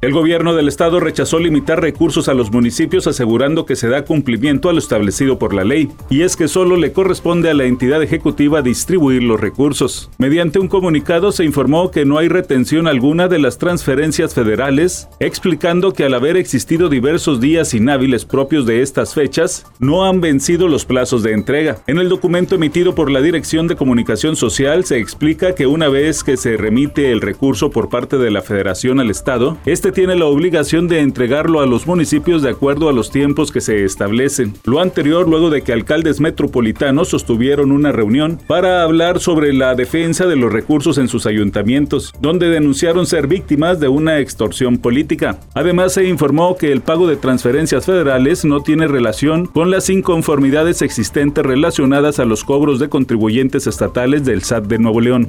El gobierno del estado rechazó limitar recursos a los municipios asegurando que se da cumplimiento a lo establecido por la ley, y es que solo le corresponde a la entidad ejecutiva distribuir los recursos. Mediante un comunicado se informó que no hay retención alguna de las transferencias federales, explicando que al haber existido diversos días inhábiles propios de estas fechas, no han vencido los plazos de entrega. En el documento emitido por la Dirección de Comunicación Social se explica que una vez que se remite el recurso por parte de la Federación al Estado, este tiene la obligación de entregarlo a los municipios de acuerdo a los tiempos que se establecen. Lo anterior luego de que alcaldes metropolitanos sostuvieron una reunión para hablar sobre la defensa de los recursos en sus ayuntamientos, donde denunciaron ser víctimas de una extorsión política. Además se informó que el pago de transferencias federales no tiene relación con las inconformidades existentes relacionadas a los cobros de contribuyentes estatales del SAT de Nuevo León.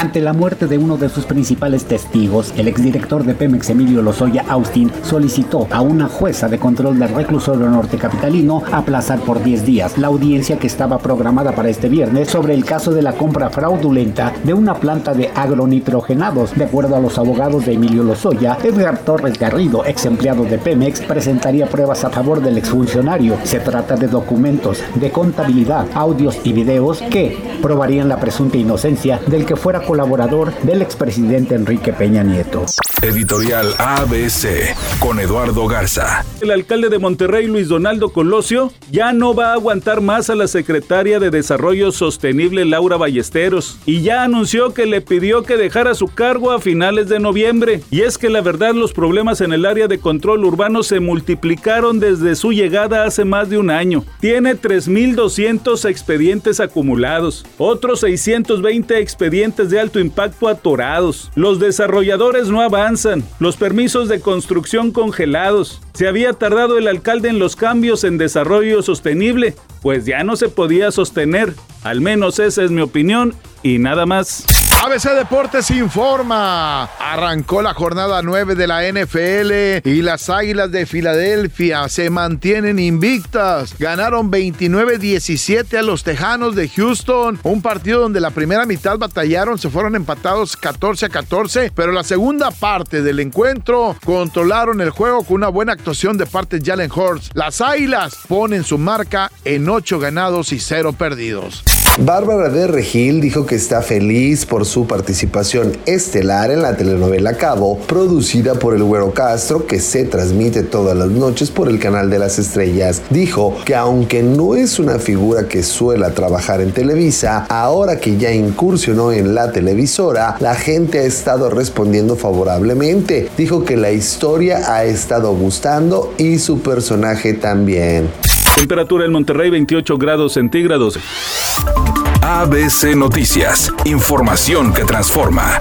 Ante la muerte de uno de sus principales testigos, el exdirector de Pemex Emilio Lozoya Austin solicitó a una jueza de control del reclusorio norte capitalino aplazar por 10 días la audiencia que estaba programada para este viernes sobre el caso de la compra fraudulenta de una planta de agronitrogenados. De acuerdo a los abogados de Emilio Lozoya, Edgar Torres Garrido, ex empleado de Pemex, presentaría pruebas a favor del exfuncionario. Se trata de documentos de contabilidad, audios y videos que probarían la presunta inocencia del que fuera colaborador del expresidente Enrique Peña Nieto. Editorial ABC con Eduardo Garza. El alcalde de Monterrey, Luis Donaldo Colosio, ya no va a aguantar más a la secretaria de Desarrollo Sostenible, Laura Ballesteros, y ya anunció que le pidió que dejara su cargo a finales de noviembre. Y es que la verdad los problemas en el área de control urbano se multiplicaron desde su llegada hace más de un año. Tiene 3.200 expedientes acumulados, otros 620 expedientes alto impacto atorados. Los desarrolladores no avanzan los permisos de construcción congelados. Se había tardado el alcalde en los cambios en desarrollo sostenible, pues ya no se podía sostener. Al menos esa es mi opinión y nada más. ABC Deportes informa. Arrancó la jornada 9 de la NFL y las Águilas de Filadelfia se mantienen invictas. Ganaron 29-17 a los Tejanos de Houston. Un partido donde la primera mitad batallaron, se fueron empatados 14 a 14, pero la segunda parte del encuentro controlaron el juego con una buena actuación de parte de Jalen Hurts. Las Águilas ponen su marca en 8 ganados y 0 perdidos. Bárbara de Regil dijo que está feliz por su participación estelar en la telenovela Cabo, producida por el Güero Castro, que se transmite todas las noches por el canal de las estrellas. Dijo que aunque no es una figura que suela trabajar en Televisa, ahora que ya incursionó en la televisora, la gente ha estado respondiendo favorablemente. Dijo que la historia ha estado gustando y su personaje también. Temperatura en Monterrey 28 grados centígrados. ABC Noticias, información que transforma.